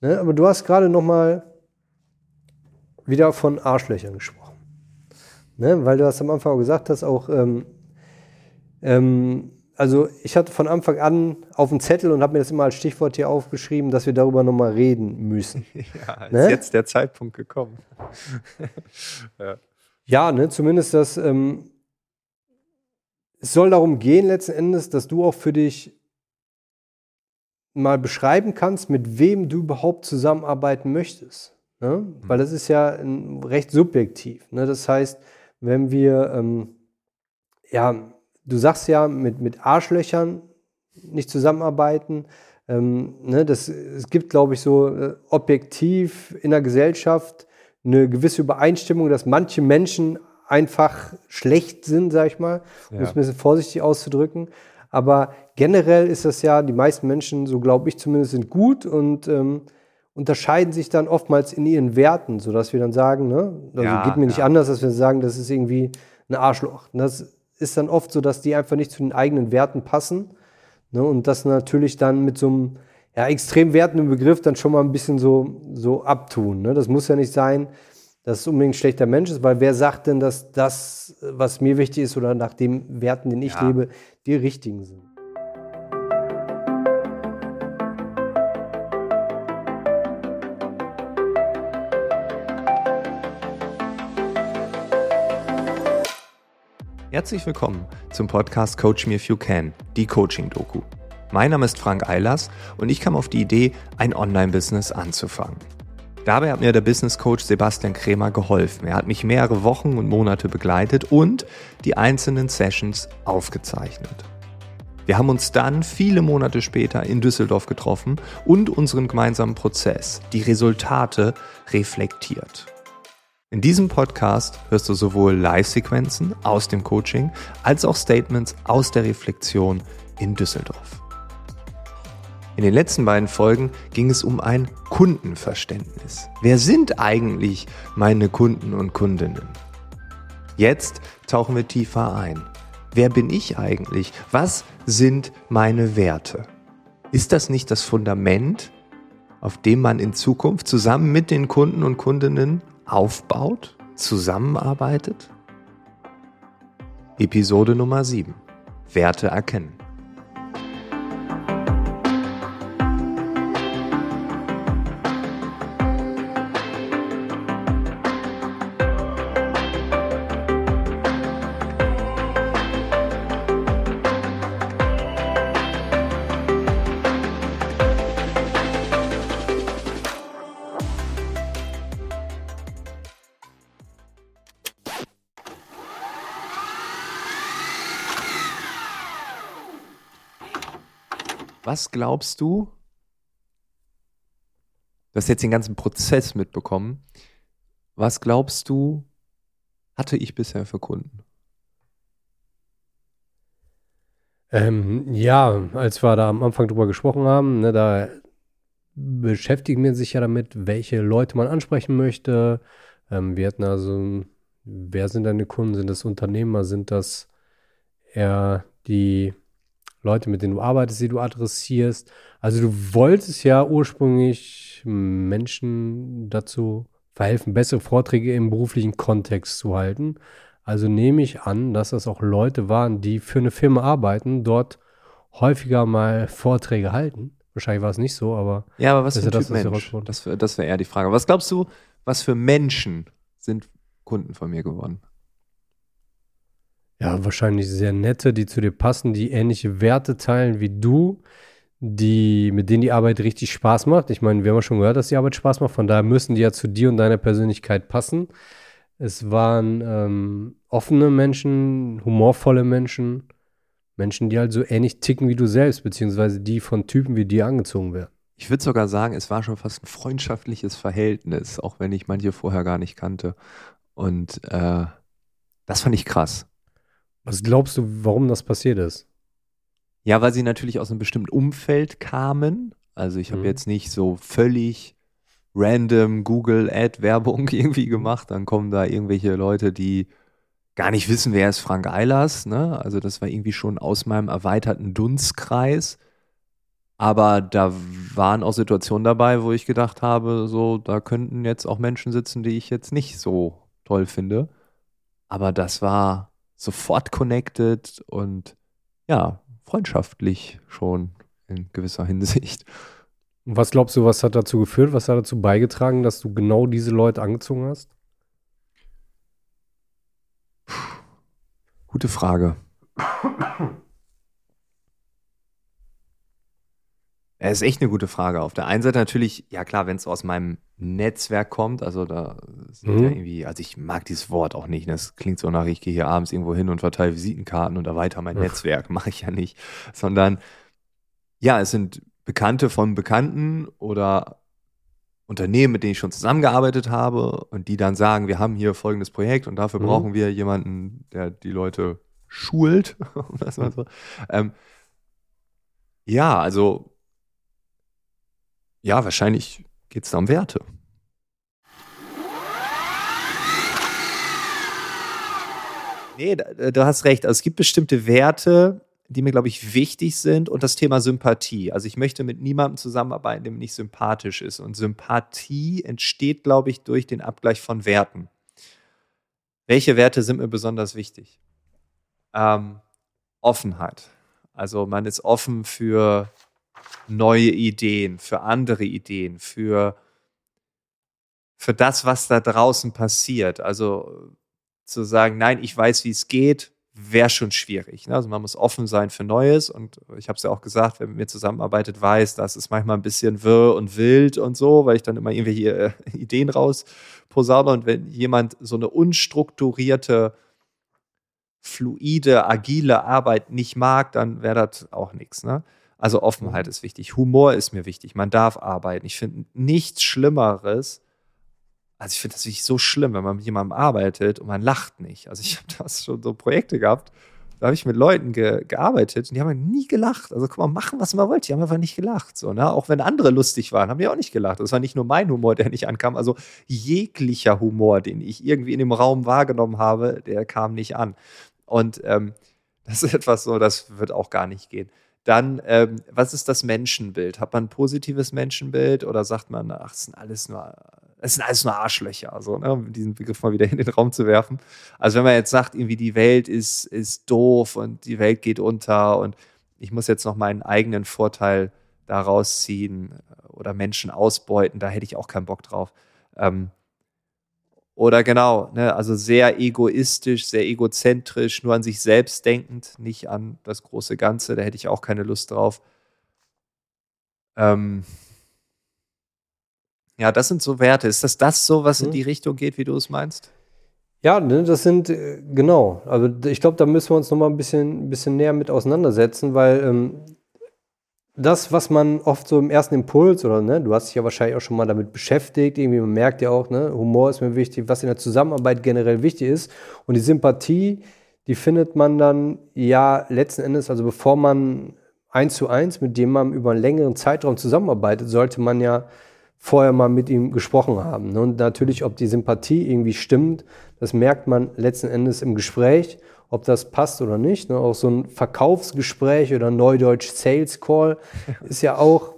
Ne? Aber du hast gerade noch mal wieder von Arschlöchern gesprochen. Ne? Weil du hast am Anfang auch gesagt hast, auch ähm, ähm, also ich hatte von Anfang an auf dem Zettel und habe mir das immer als Stichwort hier aufgeschrieben, dass wir darüber nochmal reden müssen. Ja, ist ne? jetzt der Zeitpunkt gekommen. ja. ja, ne, zumindest das, ähm, es soll darum gehen letzten Endes, dass du auch für dich mal beschreiben kannst, mit wem du überhaupt zusammenarbeiten möchtest. Ne? Mhm. Weil das ist ja recht subjektiv. Ne? Das heißt, wenn wir ähm, ja du sagst ja, mit, mit Arschlöchern nicht zusammenarbeiten. Ähm, ne, das, es gibt, glaube ich, so äh, objektiv in der Gesellschaft eine gewisse Übereinstimmung, dass manche Menschen einfach schlecht sind, sag ich mal, um es ein bisschen vorsichtig auszudrücken. Aber generell ist das ja, die meisten Menschen, so glaube ich zumindest, sind gut und ähm, unterscheiden sich dann oftmals in ihren Werten, sodass wir dann sagen, ne, also ja, geht mir nicht ja. anders, dass wir sagen, das ist irgendwie ein Arschloch. Und das ist dann oft so, dass die einfach nicht zu den eigenen Werten passen. Ne? Und das natürlich dann mit so einem ja, extrem wertenden Begriff dann schon mal ein bisschen so, so abtun. Ne? Das muss ja nicht sein, dass es unbedingt ein schlechter Mensch ist, weil wer sagt denn, dass das, was mir wichtig ist oder nach den Werten, den ich ja. lebe, die richtigen sind? Herzlich willkommen zum Podcast Coach Me If You Can, die Coaching-Doku. Mein Name ist Frank Eilers und ich kam auf die Idee, ein Online-Business anzufangen. Dabei hat mir der Business Coach Sebastian Krämer geholfen. Er hat mich mehrere Wochen und Monate begleitet und die einzelnen Sessions aufgezeichnet. Wir haben uns dann viele Monate später in Düsseldorf getroffen und unseren gemeinsamen Prozess, die Resultate reflektiert. In diesem Podcast hörst du sowohl Live-Sequenzen aus dem Coaching als auch Statements aus der Reflexion in Düsseldorf. In den letzten beiden Folgen ging es um ein Kundenverständnis. Wer sind eigentlich meine Kunden und Kundinnen? Jetzt tauchen wir tiefer ein. Wer bin ich eigentlich? Was sind meine Werte? Ist das nicht das Fundament, auf dem man in Zukunft zusammen mit den Kunden und Kundinnen aufbaut, zusammenarbeitet? Episode Nummer 7. Werte erkennen. Was glaubst du? Du hast jetzt den ganzen Prozess mitbekommen. Was glaubst du, hatte ich bisher für Kunden? Ähm, ja, als wir da am Anfang drüber gesprochen haben, ne, da beschäftigt man sich ja damit, welche Leute man ansprechen möchte. Ähm, wir hatten also, wer sind deine Kunden? Sind das Unternehmer? Sind das eher die Leute, mit denen du arbeitest, die du adressierst. Also du wolltest ja ursprünglich Menschen dazu verhelfen, bessere Vorträge im beruflichen Kontext zu halten. Also nehme ich an, dass das auch Leute waren, die für eine Firma arbeiten, dort häufiger mal Vorträge halten. Wahrscheinlich war es nicht so, aber. Ja, aber was für ein das, Typ Mensch? Das, das wäre eher die Frage. Was glaubst du, was für Menschen sind Kunden von mir geworden? Ja, wahrscheinlich sehr nette, die zu dir passen, die ähnliche Werte teilen wie du, die, mit denen die Arbeit richtig Spaß macht. Ich meine, wir haben ja schon gehört, dass die Arbeit Spaß macht, von daher müssen die ja zu dir und deiner Persönlichkeit passen. Es waren ähm, offene Menschen, humorvolle Menschen, Menschen, die halt so ähnlich ticken wie du selbst, beziehungsweise die von Typen wie dir angezogen werden. Ich würde sogar sagen, es war schon fast ein freundschaftliches Verhältnis, auch wenn ich manche vorher gar nicht kannte. Und äh, das fand ich krass. Was glaubst du, warum das passiert ist? Ja, weil sie natürlich aus einem bestimmten Umfeld kamen. Also ich habe mhm. jetzt nicht so völlig random Google Ad Werbung irgendwie gemacht. Dann kommen da irgendwelche Leute, die gar nicht wissen, wer ist Frank Eilers. Ne? Also das war irgendwie schon aus meinem erweiterten Dunstkreis. Aber da waren auch Situationen dabei, wo ich gedacht habe, so, da könnten jetzt auch Menschen sitzen, die ich jetzt nicht so toll finde. Aber das war sofort connected und ja, freundschaftlich schon in gewisser Hinsicht. Und was glaubst du, was hat dazu geführt? Was hat dazu beigetragen, dass du genau diese Leute angezogen hast? Gute Frage. Es ist echt eine gute Frage. Auf der einen Seite natürlich, ja klar, wenn es aus meinem Netzwerk kommt, also da sind mhm. ja irgendwie, also ich mag dieses Wort auch nicht. Das klingt so nach, ich gehe hier abends irgendwo hin und verteile Visitenkarten und erweitere mein Netzwerk. Mache ich ja nicht. Sondern ja, es sind Bekannte von Bekannten oder Unternehmen, mit denen ich schon zusammengearbeitet habe und die dann sagen, wir haben hier folgendes Projekt und dafür mhm. brauchen wir jemanden, der die Leute schult. so. ähm, ja, also ja, wahrscheinlich geht es da um Werte. Nee, du hast recht. Also es gibt bestimmte Werte, die mir, glaube ich, wichtig sind und das Thema Sympathie. Also ich möchte mit niemandem zusammenarbeiten, der mir nicht sympathisch ist. Und Sympathie entsteht, glaube ich, durch den Abgleich von Werten. Welche Werte sind mir besonders wichtig? Ähm, Offenheit. Also man ist offen für neue Ideen, für andere Ideen, für, für das, was da draußen passiert. Also zu sagen, nein, ich weiß, wie es geht, wäre schon schwierig. Ne? Also man muss offen sein für Neues und ich habe es ja auch gesagt, wer mit mir zusammenarbeitet, weiß, dass es manchmal ein bisschen wirr und wild und so, weil ich dann immer irgendwelche äh, Ideen raus posaune und wenn jemand so eine unstrukturierte, fluide, agile Arbeit nicht mag, dann wäre das auch nichts. Ne? Also Offenheit mhm. ist wichtig, Humor ist mir wichtig, man darf arbeiten. Ich finde nichts Schlimmeres, also ich finde das wirklich so schlimm, wenn man mit jemandem arbeitet und man lacht nicht. Also ich habe das schon so Projekte gehabt, da habe ich mit Leuten ge gearbeitet und die haben halt nie gelacht. Also guck mal, machen, was man wollte. Die haben einfach nicht gelacht. So, ne? Auch wenn andere lustig waren, haben die auch nicht gelacht. Das war nicht nur mein Humor, der nicht ankam. Also jeglicher Humor, den ich irgendwie in dem Raum wahrgenommen habe, der kam nicht an. Und ähm, das ist etwas so, das wird auch gar nicht gehen. Dann, ähm, was ist das Menschenbild? Hat man ein positives Menschenbild oder sagt man, ach, es sind alles nur es sind alles nur Arschlöcher, also, ne, um diesen Begriff mal wieder in den Raum zu werfen. Also wenn man jetzt sagt, irgendwie die Welt ist, ist doof und die Welt geht unter und ich muss jetzt noch meinen eigenen Vorteil daraus ziehen oder Menschen ausbeuten, da hätte ich auch keinen Bock drauf. Ähm, oder genau, ne, also sehr egoistisch, sehr egozentrisch, nur an sich selbst denkend, nicht an das große Ganze, da hätte ich auch keine Lust drauf. Ähm, ja, das sind so Werte. Ist das das so, was in hm. die Richtung geht, wie du es meinst? Ja, ne, das sind, äh, genau. Also ich glaube, da müssen wir uns noch mal ein bisschen, ein bisschen näher mit auseinandersetzen, weil ähm, das, was man oft so im ersten Impuls oder ne, du hast dich ja wahrscheinlich auch schon mal damit beschäftigt, irgendwie man merkt ja auch, ne, Humor ist mir wichtig, was in der Zusammenarbeit generell wichtig ist. Und die Sympathie, die findet man dann ja letzten Endes, also bevor man eins zu eins mit dem man über einen längeren Zeitraum zusammenarbeitet, sollte man ja vorher mal mit ihm gesprochen haben. Ne? Und natürlich, ob die Sympathie irgendwie stimmt, das merkt man letzten Endes im Gespräch, ob das passt oder nicht. Ne? Auch so ein Verkaufsgespräch oder Neudeutsch Sales Call ist ja auch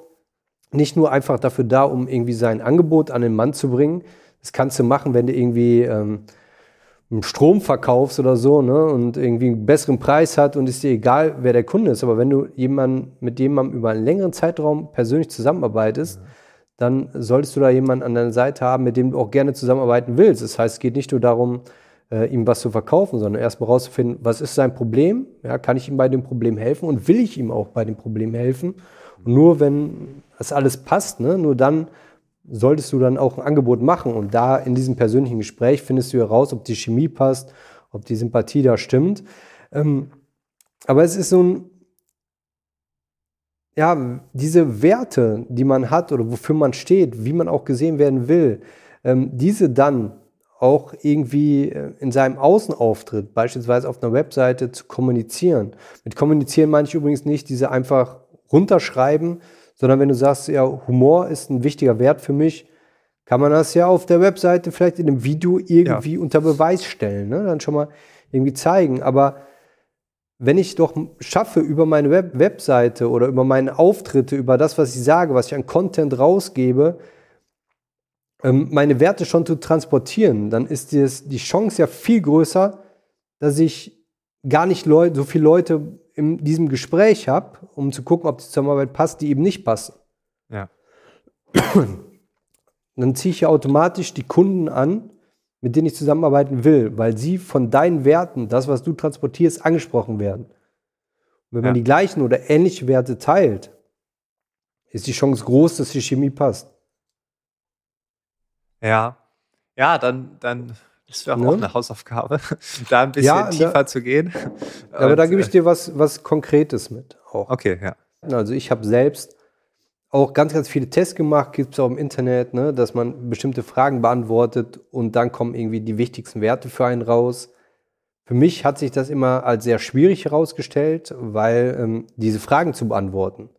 nicht nur einfach dafür da, um irgendwie sein Angebot an den Mann zu bringen. Das kannst du machen, wenn du irgendwie ähm, einen Strom verkaufst oder so ne? und irgendwie einen besseren Preis hat und ist dir egal, wer der Kunde ist. Aber wenn du jemanden, mit jemandem über einen längeren Zeitraum persönlich zusammenarbeitest, ja dann solltest du da jemanden an deiner Seite haben, mit dem du auch gerne zusammenarbeiten willst. Das heißt, es geht nicht nur darum, äh, ihm was zu verkaufen, sondern erstmal rauszufinden, was ist sein Problem? Ja, kann ich ihm bei dem Problem helfen und will ich ihm auch bei dem Problem helfen? Und nur wenn das alles passt, ne, nur dann solltest du dann auch ein Angebot machen. Und da in diesem persönlichen Gespräch findest du heraus, ob die Chemie passt, ob die Sympathie da stimmt. Ähm, aber es ist so ein ja, diese Werte, die man hat oder wofür man steht, wie man auch gesehen werden will, ähm, diese dann auch irgendwie äh, in seinem Außenauftritt, beispielsweise auf einer Webseite, zu kommunizieren. Mit kommunizieren meine ich übrigens nicht diese einfach runterschreiben, sondern wenn du sagst, ja, Humor ist ein wichtiger Wert für mich, kann man das ja auf der Webseite vielleicht in einem Video irgendwie ja. unter Beweis stellen, ne? dann schon mal irgendwie zeigen. Aber wenn ich doch schaffe, über meine Web Webseite oder über meine Auftritte, über das, was ich sage, was ich an Content rausgebe, ähm, meine Werte schon zu transportieren, dann ist die Chance ja viel größer, dass ich gar nicht so viele Leute in diesem Gespräch habe, um zu gucken, ob die Zusammenarbeit passt, die eben nicht passen. Ja. Dann ziehe ich ja automatisch die Kunden an, mit denen ich zusammenarbeiten will, weil sie von deinen Werten, das, was du transportierst, angesprochen werden. Und wenn man die gleichen oder ähnliche Werte teilt, ist die Chance groß, dass die Chemie passt. Ja. Ja, dann, dann ist ja ne? auch eine Hausaufgabe, da ein bisschen ja, tiefer da, zu gehen. Aber Und, da gebe ich dir was, was Konkretes mit. Auch. Okay, ja. Also ich habe selbst auch ganz, ganz viele Tests gemacht, gibt es auch im Internet, ne, dass man bestimmte Fragen beantwortet und dann kommen irgendwie die wichtigsten Werte für einen raus. Für mich hat sich das immer als sehr schwierig herausgestellt, weil ähm, diese Fragen zu beantworten,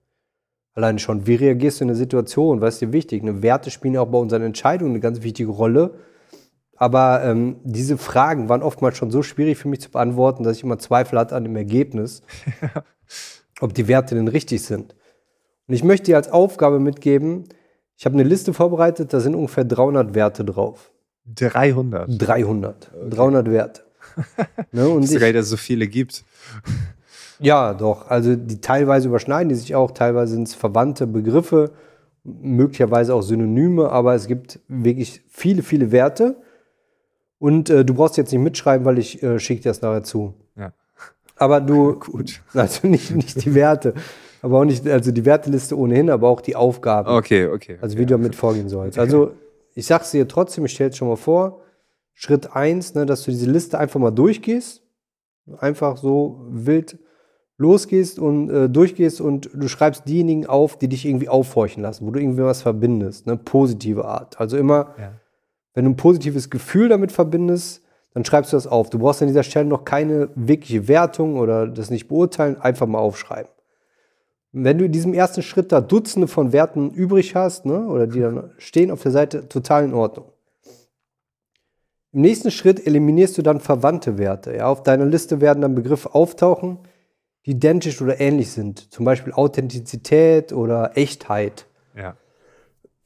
alleine schon, wie reagierst du in der Situation, was ist dir wichtig? Ne? Werte spielen auch bei unseren Entscheidungen eine ganz wichtige Rolle. Aber ähm, diese Fragen waren oftmals schon so schwierig für mich zu beantworten, dass ich immer Zweifel hatte an dem Ergebnis, ob die Werte denn richtig sind. Und ich möchte dir als Aufgabe mitgeben, ich habe eine Liste vorbereitet, da sind ungefähr 300 Werte drauf. 300? 300. Okay. 300 Werte. ne, und ich, sogar, dass es so viele gibt. Ja, doch. Also die teilweise überschneiden die sich auch, teilweise sind es verwandte Begriffe, möglicherweise auch Synonyme, aber es gibt wirklich viele, viele Werte. Und äh, du brauchst jetzt nicht mitschreiben, weil ich äh, schicke dir das nachher zu. Ja. Aber du, Gut. also nicht, nicht die Werte, aber auch nicht, also die Werteliste ohnehin, aber auch die Aufgaben. Okay, okay. Also wie ja. du damit vorgehen sollst. Also ich sag's dir trotzdem, ich stelle es schon mal vor. Schritt eins, ne, dass du diese Liste einfach mal durchgehst. Einfach so wild losgehst und äh, durchgehst und du schreibst diejenigen auf, die dich irgendwie aufhorchen lassen, wo du irgendwie was verbindest, ne? positive Art. Also immer, ja. wenn du ein positives Gefühl damit verbindest, dann schreibst du das auf. Du brauchst an dieser Stelle noch keine wirkliche Wertung oder das nicht beurteilen, einfach mal aufschreiben. Wenn du in diesem ersten Schritt da Dutzende von Werten übrig hast, ne, oder die dann stehen auf der Seite, total in Ordnung. Im nächsten Schritt eliminierst du dann verwandte Werte. Ja, auf deiner Liste werden dann Begriffe auftauchen, die identisch oder ähnlich sind. Zum Beispiel Authentizität oder Echtheit. Ja.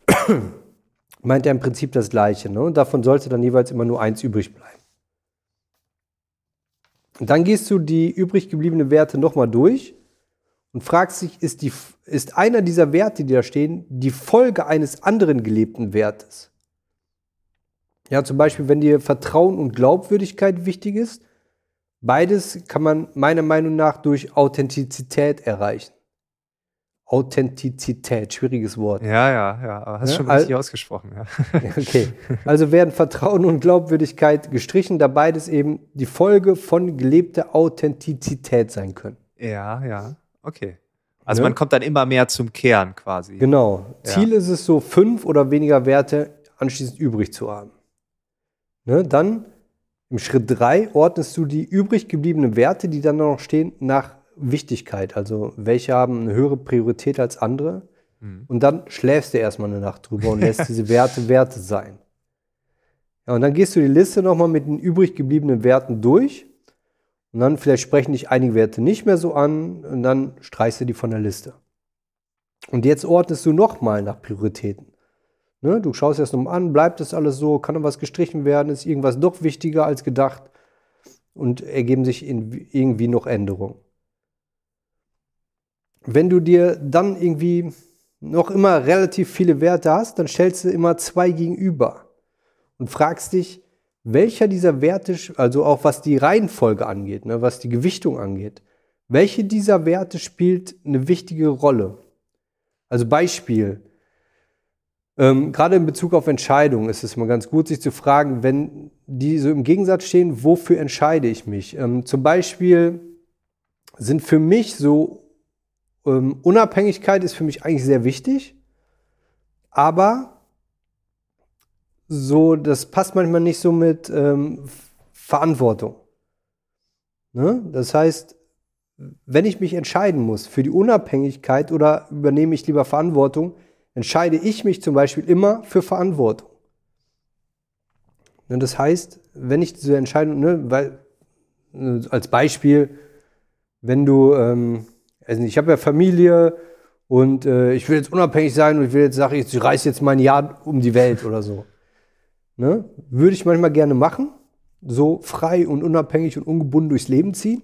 Meint er im Prinzip das Gleiche. Ne? Und davon sollte dann jeweils immer nur eins übrig bleiben. Und dann gehst du die übrig gebliebenen Werte nochmal durch und fragst dich, ist, die, ist einer dieser Werte, die da stehen, die Folge eines anderen gelebten Wertes? Ja, zum Beispiel, wenn dir Vertrauen und Glaubwürdigkeit wichtig ist, beides kann man meiner Meinung nach durch Authentizität erreichen. Authentizität, schwieriges Wort. Ja, ja, ja, aber hast ja, schon richtig ausgesprochen. Ja. Okay, also werden Vertrauen und Glaubwürdigkeit gestrichen, da beides eben die Folge von gelebter Authentizität sein können. Ja, ja. Okay. Also ne? man kommt dann immer mehr zum Kern quasi. Genau. Ja. Ziel ist es so, fünf oder weniger Werte anschließend übrig zu haben. Ne? Dann im Schritt drei ordnest du die übrig gebliebenen Werte, die dann noch stehen, nach Wichtigkeit. Also welche haben eine höhere Priorität als andere. Mhm. Und dann schläfst du erstmal eine Nacht drüber und lässt diese Werte Werte sein. Ja, und dann gehst du die Liste nochmal mit den übrig gebliebenen Werten durch und dann vielleicht sprechen dich einige Werte nicht mehr so an und dann streichst du die von der Liste. Und jetzt ordnest du nochmal nach Prioritäten. Ne? Du schaust erst nochmal an, bleibt das alles so, kann noch was gestrichen werden, ist irgendwas doch wichtiger als gedacht und ergeben sich irgendwie noch Änderungen. Wenn du dir dann irgendwie noch immer relativ viele Werte hast, dann stellst du immer zwei gegenüber und fragst dich, welcher dieser Werte, also auch was die Reihenfolge angeht, ne, was die Gewichtung angeht, welche dieser Werte spielt eine wichtige Rolle? Also Beispiel, ähm, gerade in Bezug auf Entscheidungen ist es mal ganz gut, sich zu fragen, wenn die so im Gegensatz stehen, wofür entscheide ich mich? Ähm, zum Beispiel sind für mich so, ähm, Unabhängigkeit ist für mich eigentlich sehr wichtig, aber so, das passt manchmal nicht so mit ähm, Verantwortung. Ne? Das heißt, wenn ich mich entscheiden muss für die Unabhängigkeit oder übernehme ich lieber Verantwortung, entscheide ich mich zum Beispiel immer für Verantwortung. Ne? Das heißt, wenn ich diese Entscheidung, ne, weil, ne, als Beispiel, wenn du, ähm, also ich habe ja Familie und äh, ich will jetzt unabhängig sein und ich will jetzt sagen, ich reise jetzt mein Jahr um die Welt oder so. Ne? Würde ich manchmal gerne machen, so frei und unabhängig und ungebunden durchs Leben ziehen.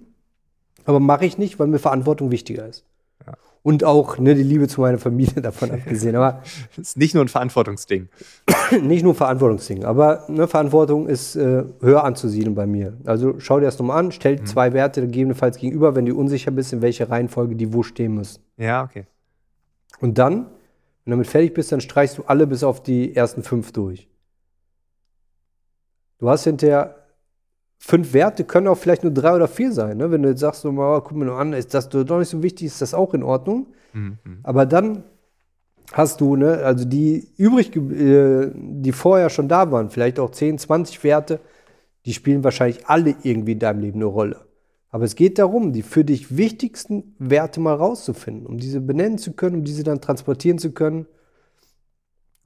Aber mache ich nicht, weil mir Verantwortung wichtiger ist. Ja. Und auch ne, die Liebe zu meiner Familie davon abgesehen. Aber das ist nicht nur ein Verantwortungsding. nicht nur ein Verantwortungsding, aber ne, Verantwortung ist äh, höher anzusiedeln bei mir. Also schau dir das nochmal an, stell mhm. zwei Werte gegebenenfalls gegenüber, wenn du unsicher bist, in welcher Reihenfolge die wo stehen müssen. Ja, okay. Und dann, wenn du damit fertig bist, dann streichst du alle bis auf die ersten fünf durch. Du hast hinterher fünf Werte, können auch vielleicht nur drei oder vier sein. Ne? Wenn du jetzt sagst, so, mal, guck mir nur an, ist das doch nicht so wichtig, ist das auch in Ordnung. Mhm. Aber dann hast du, ne, also die übrig, äh, die vorher schon da waren, vielleicht auch 10, 20 Werte, die spielen wahrscheinlich alle irgendwie in deinem Leben eine Rolle. Aber es geht darum, die für dich wichtigsten Werte mal rauszufinden, um diese benennen zu können, um diese dann transportieren zu können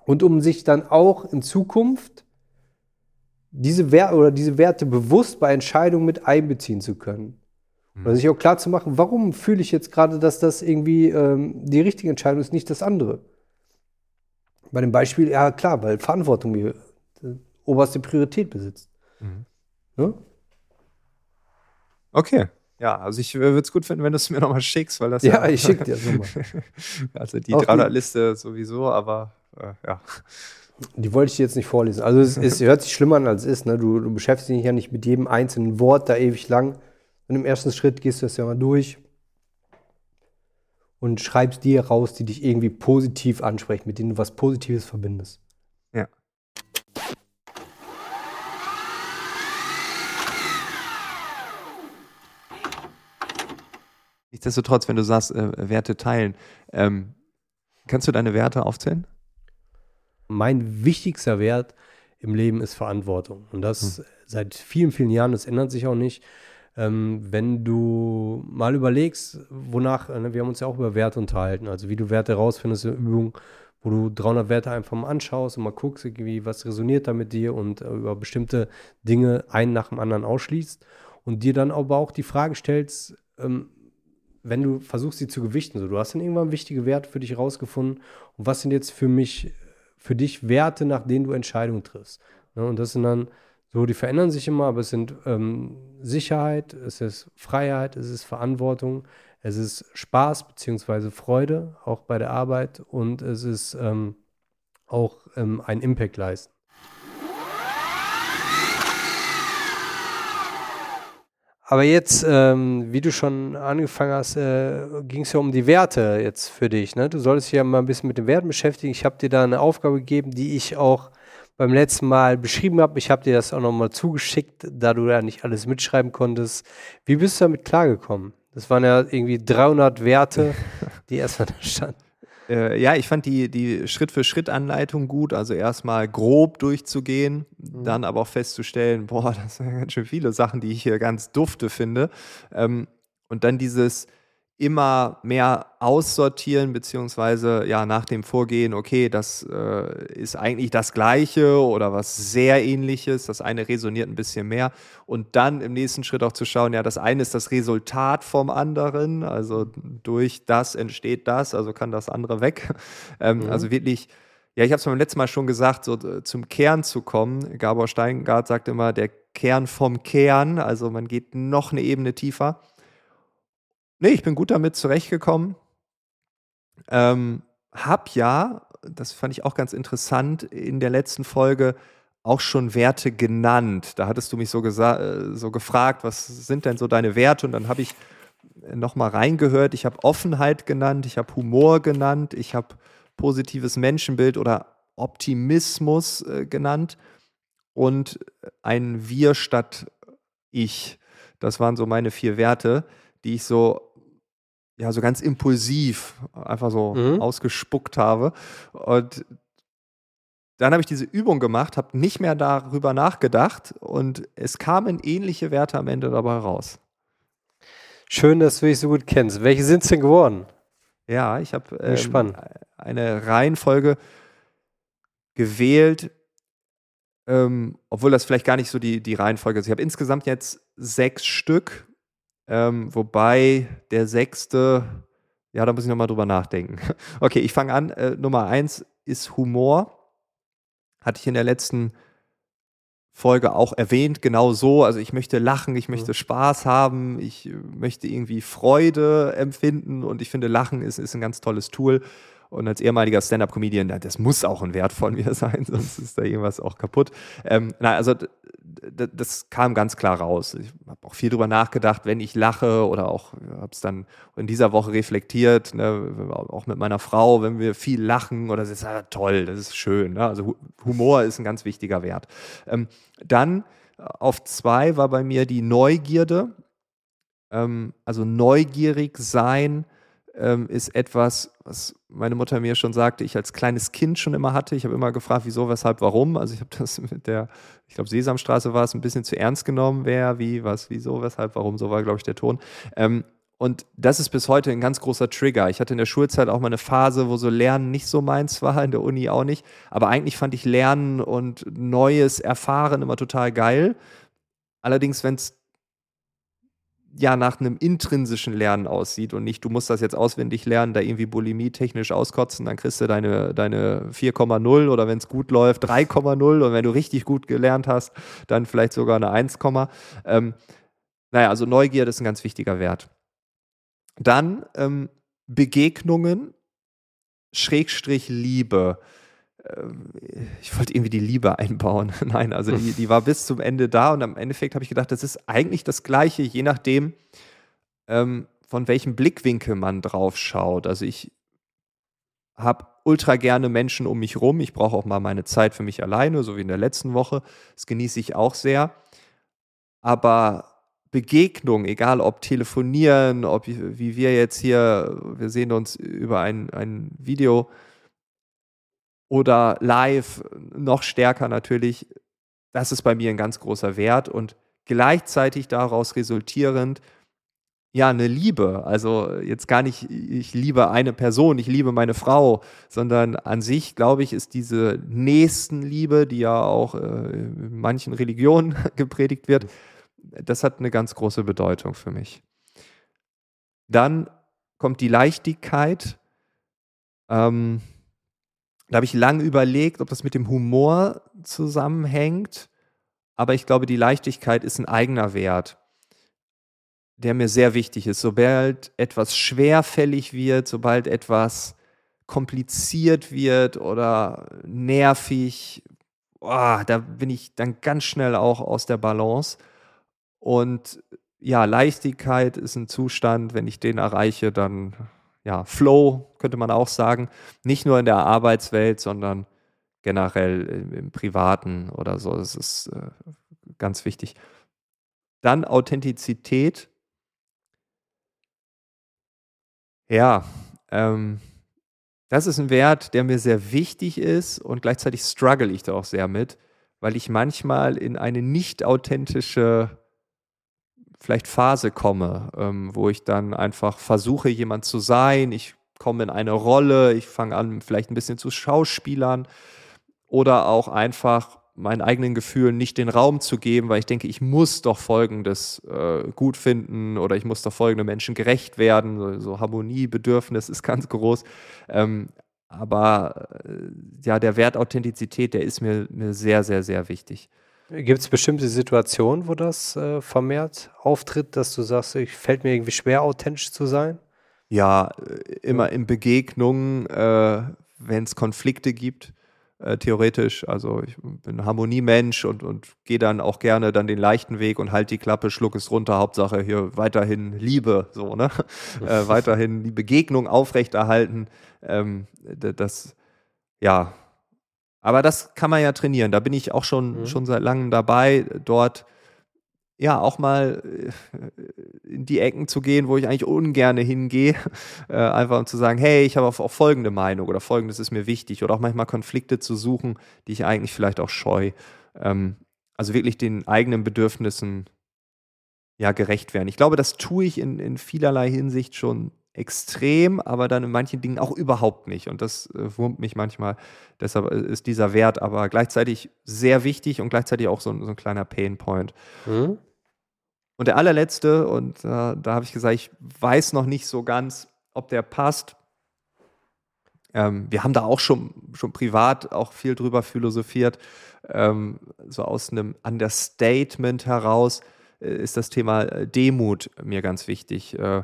und um sich dann auch in Zukunft diese Werte oder diese Werte bewusst bei Entscheidungen mit einbeziehen zu können. Mhm. Oder sich auch klar zu machen, warum fühle ich jetzt gerade, dass das irgendwie ähm, die richtige Entscheidung ist, nicht das andere. Bei dem Beispiel, ja klar, weil Verantwortung die, die oberste Priorität besitzt. Mhm. Ne? Okay. Ja, also ich würde es gut finden, wenn du es mir nochmal schickst, weil das ja. Ja, ich schicke dir das nochmal. also die 300-Liste sowieso, aber äh, ja. Die wollte ich dir jetzt nicht vorlesen. Also es, es hört sich schlimmer an, als es ist. Ne? Du, du, beschäftigst dich ja nicht mit jedem einzelnen Wort da ewig lang. Und im ersten Schritt gehst du das ja mal durch und schreibst dir raus, die dich irgendwie positiv ansprechen, mit denen du was Positives verbindest. Ja. Nichtsdestotrotz, wenn du sagst, äh, Werte teilen, ähm, kannst du deine Werte aufzählen? Mein wichtigster Wert im Leben ist Verantwortung. Und das hm. seit vielen, vielen Jahren, das ändert sich auch nicht. Ähm, wenn du mal überlegst, wonach, ne, wir haben uns ja auch über Werte unterhalten, also wie du Werte rausfindest in Übung, wo du 300 Werte einfach mal anschaust und mal guckst, irgendwie, was resoniert da mit dir und äh, über bestimmte Dinge einen nach dem anderen ausschließt und dir dann aber auch die Frage stellst, ähm, wenn du versuchst, sie zu gewichten, so du hast dann irgendwann wichtige Werte für dich rausgefunden und was sind jetzt für mich, für dich Werte, nach denen du Entscheidungen triffst. Ne? Und das sind dann so, die verändern sich immer, aber es sind ähm, Sicherheit, es ist Freiheit, es ist Verantwortung, es ist Spaß bzw. Freude, auch bei der Arbeit und es ist ähm, auch ähm, ein Impact leisten. Aber jetzt, ähm, wie du schon angefangen hast, äh, ging es ja um die Werte jetzt für dich. Ne? Du solltest dich ja mal ein bisschen mit den Werten beschäftigen. Ich habe dir da eine Aufgabe gegeben, die ich auch beim letzten Mal beschrieben habe. Ich habe dir das auch nochmal zugeschickt, da du ja nicht alles mitschreiben konntest. Wie bist du damit klargekommen? Das waren ja irgendwie 300 Werte, die erstmal da standen. Äh, ja, ich fand die, die Schritt-für-Schritt-Anleitung gut. Also erstmal grob durchzugehen, mhm. dann aber auch festzustellen, boah, das sind ganz schön viele Sachen, die ich hier ganz dufte finde. Ähm, und dann dieses immer mehr aussortieren, beziehungsweise ja nach dem Vorgehen, okay, das äh, ist eigentlich das Gleiche oder was sehr ähnliches, das eine resoniert ein bisschen mehr und dann im nächsten Schritt auch zu schauen, ja, das eine ist das Resultat vom anderen, also durch das entsteht das, also kann das andere weg. Ähm, mhm. Also wirklich, ja, ich habe es beim letzten Mal schon gesagt, so äh, zum Kern zu kommen. Gabor Steingart sagt immer, der Kern vom Kern, also man geht noch eine Ebene tiefer. Nee, ich bin gut damit zurechtgekommen. Ähm, hab ja, das fand ich auch ganz interessant, in der letzten Folge auch schon Werte genannt. Da hattest du mich so, äh, so gefragt, was sind denn so deine Werte? Und dann habe ich nochmal reingehört. Ich habe Offenheit genannt, ich habe Humor genannt, ich habe positives Menschenbild oder Optimismus äh, genannt und ein Wir statt Ich. Das waren so meine vier Werte, die ich so ja, so ganz impulsiv einfach so mhm. ausgespuckt habe. Und dann habe ich diese Übung gemacht, habe nicht mehr darüber nachgedacht und es kamen ähnliche Werte am Ende dabei raus. Schön, dass du dich so gut kennst. Welche sind es denn geworden? Ja, ich habe ähm, eine Reihenfolge gewählt, ähm, obwohl das vielleicht gar nicht so die, die Reihenfolge ist. Ich habe insgesamt jetzt sechs Stück Ähm, wobei der sechste, ja, da muss ich nochmal drüber nachdenken. Okay, ich fange an. Äh, Nummer eins ist Humor. Hatte ich in der letzten Folge auch erwähnt, genau so. Also ich möchte lachen, ich möchte Spaß haben, ich möchte irgendwie Freude empfinden und ich finde, Lachen ist, ist ein ganz tolles Tool. Und als ehemaliger Stand-up-Comedian, das muss auch ein Wert von mir sein, sonst ist da irgendwas auch kaputt. Ähm, na, also das kam ganz klar raus. Ich habe auch viel drüber nachgedacht, wenn ich lache oder auch habe es dann in dieser Woche reflektiert, ne, auch mit meiner Frau, wenn wir viel lachen oder das ist ja toll, das ist schön. Ne? Also Humor ist ein ganz wichtiger Wert. Ähm, dann auf zwei war bei mir die Neugierde. Ähm, also neugierig sein ähm, ist etwas, was meine Mutter mir schon sagte, ich als kleines Kind schon immer hatte. Ich habe immer gefragt, wieso, weshalb, warum. Also ich habe das mit der, ich glaube, Sesamstraße war es ein bisschen zu ernst genommen, wer, wie, was, wieso, weshalb, warum, so war, glaube ich, der Ton. Ähm, und das ist bis heute ein ganz großer Trigger. Ich hatte in der Schulzeit auch mal eine Phase, wo so Lernen nicht so meins war, in der Uni auch nicht. Aber eigentlich fand ich Lernen und Neues erfahren immer total geil. Allerdings, wenn es ja nach einem intrinsischen Lernen aussieht und nicht, du musst das jetzt auswendig lernen, da irgendwie Bulimie technisch auskotzen, dann kriegst du deine, deine 4,0 oder wenn es gut läuft 3,0 und wenn du richtig gut gelernt hast, dann vielleicht sogar eine 1, ähm, naja, also Neugier, das ist ein ganz wichtiger Wert. Dann ähm, Begegnungen, Schrägstrich Liebe. Ich wollte irgendwie die Liebe einbauen. Nein, also die, die war bis zum Ende da und am Endeffekt habe ich gedacht, das ist eigentlich das Gleiche, je nachdem, ähm, von welchem Blickwinkel man drauf schaut. Also ich habe ultra gerne Menschen um mich rum. Ich brauche auch mal meine Zeit für mich alleine, so wie in der letzten Woche. Das genieße ich auch sehr. Aber Begegnung, egal ob telefonieren, ob wie wir jetzt hier, wir sehen uns über ein, ein Video, oder live noch stärker natürlich. Das ist bei mir ein ganz großer Wert und gleichzeitig daraus resultierend ja eine Liebe. Also jetzt gar nicht, ich liebe eine Person, ich liebe meine Frau, sondern an sich glaube ich ist diese Nächstenliebe, die ja auch äh, in manchen Religionen gepredigt wird, das hat eine ganz große Bedeutung für mich. Dann kommt die Leichtigkeit. Ähm, da habe ich lange überlegt, ob das mit dem Humor zusammenhängt. Aber ich glaube, die Leichtigkeit ist ein eigener Wert, der mir sehr wichtig ist. Sobald etwas schwerfällig wird, sobald etwas kompliziert wird oder nervig, oh, da bin ich dann ganz schnell auch aus der Balance. Und ja, Leichtigkeit ist ein Zustand, wenn ich den erreiche, dann ja, Flow, könnte man auch sagen. Nicht nur in der Arbeitswelt, sondern generell im, im Privaten oder so. Das ist äh, ganz wichtig. Dann Authentizität. Ja, ähm, das ist ein Wert, der mir sehr wichtig ist und gleichzeitig struggle ich da auch sehr mit, weil ich manchmal in eine nicht authentische vielleicht Phase komme, ähm, wo ich dann einfach versuche, jemand zu sein. Ich komme in eine Rolle, ich fange an, vielleicht ein bisschen zu Schauspielern oder auch einfach meinen eigenen Gefühlen nicht den Raum zu geben, weil ich denke, ich muss doch Folgendes äh, gut finden oder ich muss doch folgende Menschen gerecht werden. So, so Harmoniebedürfnis ist ganz groß. Ähm, aber äh, ja, der Wert Authentizität, der ist mir, mir sehr, sehr, sehr wichtig. Gibt es bestimmte Situationen, wo das äh, vermehrt auftritt, dass du sagst, ich fällt mir irgendwie schwer, authentisch zu sein? Ja, äh, immer in Begegnungen, äh, wenn es Konflikte gibt, äh, theoretisch. Also ich bin Harmoniemensch und, und gehe dann auch gerne dann den leichten Weg und halt die Klappe, schluck es runter. Hauptsache hier weiterhin Liebe, so, ne? äh, weiterhin die Begegnung aufrechterhalten. Ähm, das, ja, aber das kann man ja trainieren. Da bin ich auch schon, mhm. schon seit langem dabei, dort ja auch mal äh, in die Ecken zu gehen, wo ich eigentlich ungern hingehe, äh, einfach um zu sagen, hey, ich habe auch, folgende Meinung oder folgendes ist mir wichtig oder auch manchmal Konflikte zu suchen, die ich eigentlich vielleicht auch scheu. Ähm, also wirklich den eigenen Bedürfnissen ja gerecht werden. Ich glaube, das tue ich in, in vielerlei Hinsicht schon extrem, aber dann in manchen Dingen auch überhaupt nicht. Und das äh, wurmt mich manchmal. Deshalb äh, ist dieser Wert aber gleichzeitig sehr wichtig und gleichzeitig auch so, so ein kleiner Painpoint. Mhm. und der allerletzte, und äh, da habe ich gesagt, ich weiß noch nicht so ganz, ob der passt. Ähm, wir haben da auch schon, schon privat auch viel drüber philosophiert. Ähm, so aus einem Understatement heraus äh, ist das Thema äh, Demut mir ganz wichtig. Äh,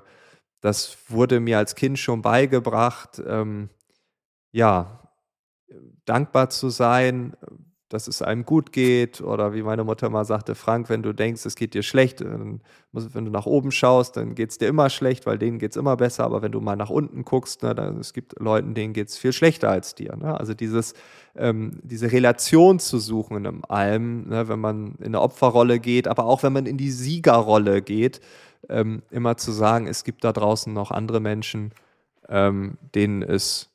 das wurde mir als Kind schon beigebracht. Ähm, ja, dankbar zu sein, dass es einem gut geht oder wie meine Mutter mal sagte, Frank, wenn du denkst, es geht dir schlecht, wenn du nach oben schaust, dann geht es dir immer schlecht, weil denen geht es immer besser, aber wenn du mal nach unten guckst, ne, dann, es gibt Leuten, denen geht es viel schlechter als dir. Ne? Also dieses, ähm, diese Relation zu suchen in allem, ne, wenn man in eine Opferrolle geht, aber auch wenn man in die Siegerrolle geht, ähm, immer zu sagen, es gibt da draußen noch andere Menschen, ähm, denen es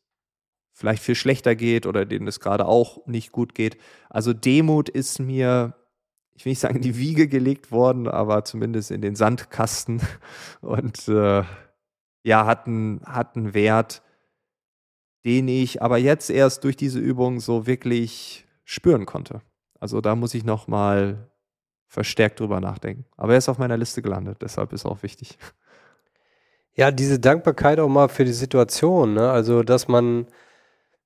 vielleicht viel schlechter geht oder denen es gerade auch nicht gut geht. Also Demut ist mir, ich will nicht sagen in die Wiege gelegt worden, aber zumindest in den Sandkasten und äh, ja, hat einen, hat einen Wert, den ich aber jetzt erst durch diese Übung so wirklich spüren konnte. Also da muss ich noch mal verstärkt drüber nachdenken. Aber er ist auf meiner Liste gelandet, deshalb ist auch wichtig. Ja, diese Dankbarkeit auch mal für die Situation, ne? Also, dass man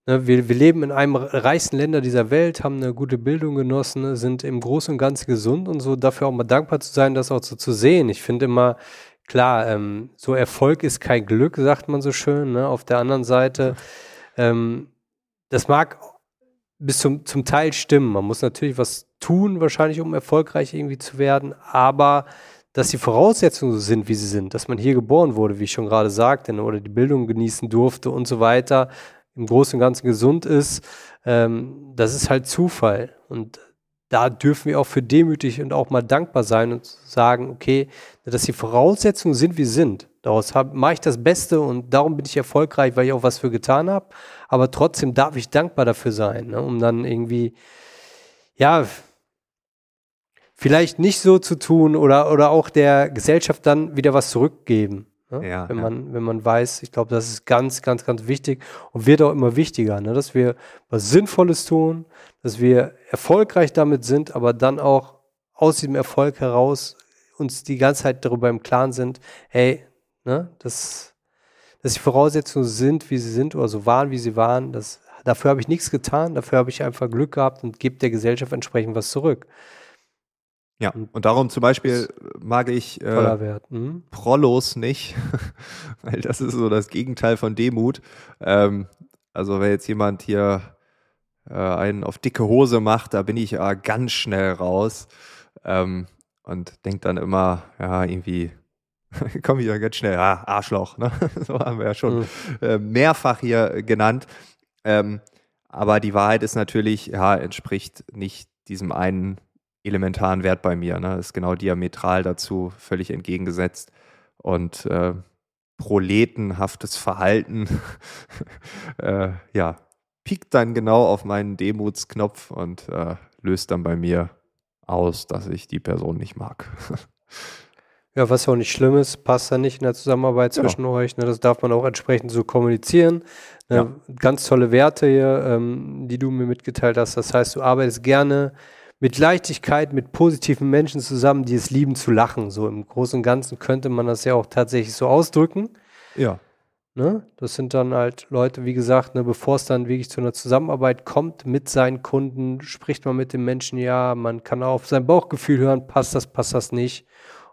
Ne, wir, wir leben in einem reichsten Länder dieser Welt, haben eine gute Bildung genossen, sind im Großen und Ganzen gesund und so. Dafür auch mal dankbar zu sein, das auch so zu sehen. Ich finde immer, klar, ähm, so Erfolg ist kein Glück, sagt man so schön. Ne? Auf der anderen Seite, ähm, das mag bis zum, zum Teil stimmen. Man muss natürlich was tun, wahrscheinlich, um erfolgreich irgendwie zu werden, aber dass die Voraussetzungen so sind, wie sie sind, dass man hier geboren wurde, wie ich schon gerade sagte, ne, oder die Bildung genießen durfte und so weiter, im Großen und Ganzen gesund ist, ähm, das ist halt Zufall. Und da dürfen wir auch für demütig und auch mal dankbar sein und sagen, okay, dass die Voraussetzungen sind, wie sie sind. Daraus mache ich das Beste und darum bin ich erfolgreich, weil ich auch was für getan habe. Aber trotzdem darf ich dankbar dafür sein, ne, um dann irgendwie, ja, vielleicht nicht so zu tun oder, oder auch der Gesellschaft dann wieder was zurückgeben. Ne? Ja, wenn, ja. Man, wenn man weiß, ich glaube, das ist ganz, ganz, ganz wichtig und wird auch immer wichtiger, ne? dass wir was Sinnvolles tun, dass wir erfolgreich damit sind, aber dann auch aus diesem Erfolg heraus uns die ganze Zeit darüber im Klaren sind, hey, ne, dass, dass die Voraussetzungen sind, wie sie sind oder so waren, wie sie waren, das, dafür habe ich nichts getan, dafür habe ich einfach Glück gehabt und gebe der Gesellschaft entsprechend was zurück. Ja, und darum zum Beispiel mag ich äh, mhm. Prollos nicht, weil das ist so das Gegenteil von Demut. Ähm, also wenn jetzt jemand hier äh, einen auf dicke Hose macht, da bin ich äh, ganz schnell raus ähm, und denke dann immer, ja, irgendwie komme ich ja ganz schnell, ah, Arschloch, ne? so haben wir ja schon mhm. äh, mehrfach hier genannt. Ähm, aber die Wahrheit ist natürlich, ja, entspricht nicht diesem einen elementaren Wert bei mir. Ne? Ist genau diametral dazu, völlig entgegengesetzt. Und äh, proletenhaftes Verhalten, äh, ja, piekt dann genau auf meinen Demutsknopf und äh, löst dann bei mir aus, dass ich die Person nicht mag. ja, was auch nicht schlimm ist, passt dann nicht in der Zusammenarbeit zwischen ja. euch. Ne? Das darf man auch entsprechend so kommunizieren. Ne? Ja. Ganz tolle Werte hier, ähm, die du mir mitgeteilt hast. Das heißt, du arbeitest gerne mit Leichtigkeit, mit positiven Menschen zusammen, die es lieben zu lachen. So im Großen und Ganzen könnte man das ja auch tatsächlich so ausdrücken. Ja. Ne? Das sind dann halt Leute, wie gesagt, ne, bevor es dann wirklich zu einer Zusammenarbeit kommt mit seinen Kunden, spricht man mit den Menschen, ja, man kann auf sein Bauchgefühl hören, passt das, passt das nicht.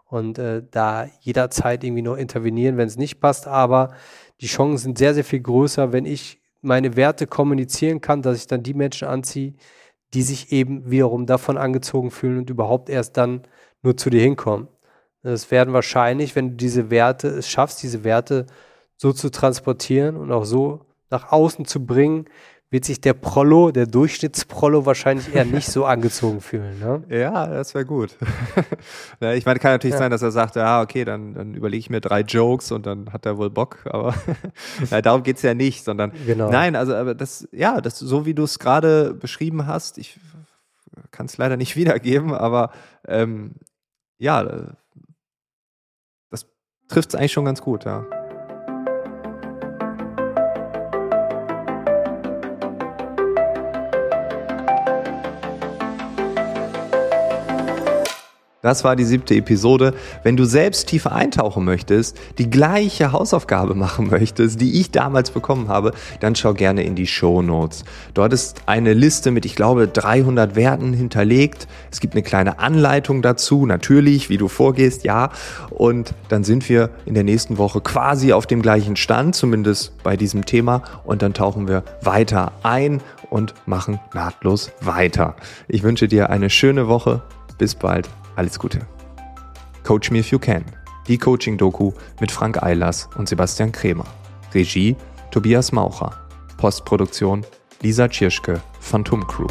Und äh, da jederzeit irgendwie noch intervenieren, wenn es nicht passt. Aber die Chancen sind sehr, sehr viel größer, wenn ich meine Werte kommunizieren kann, dass ich dann die Menschen anziehe, die sich eben wiederum davon angezogen fühlen und überhaupt erst dann nur zu dir hinkommen. Es werden wahrscheinlich, wenn du diese Werte es schaffst, diese Werte so zu transportieren und auch so nach außen zu bringen, wird sich der Prollo, der Durchschnittsprollo wahrscheinlich eher nicht so angezogen fühlen. Ne? Ja, das wäre gut. ich meine, kann natürlich ja. sein, dass er sagt, ja, okay, dann, dann überlege ich mir drei Jokes und dann hat er wohl Bock, aber ja, darum geht es ja nicht, sondern genau. nein, also aber das, ja, das, so wie du es gerade beschrieben hast, ich kann es leider nicht wiedergeben, aber ähm, ja, das trifft es eigentlich schon ganz gut, ja. Das war die siebte Episode. Wenn du selbst tiefer eintauchen möchtest, die gleiche Hausaufgabe machen möchtest, die ich damals bekommen habe, dann schau gerne in die Show Notes. Dort ist eine Liste mit, ich glaube, 300 Werten hinterlegt. Es gibt eine kleine Anleitung dazu, natürlich, wie du vorgehst, ja. Und dann sind wir in der nächsten Woche quasi auf dem gleichen Stand, zumindest bei diesem Thema. Und dann tauchen wir weiter ein und machen nahtlos weiter. Ich wünsche dir eine schöne Woche. Bis bald. Alles Gute. Coach Me If You Can. Die Coaching-Doku mit Frank Eilers und Sebastian Krämer. Regie Tobias Maucher. Postproduktion Lisa Tschirschke, Phantom Crew.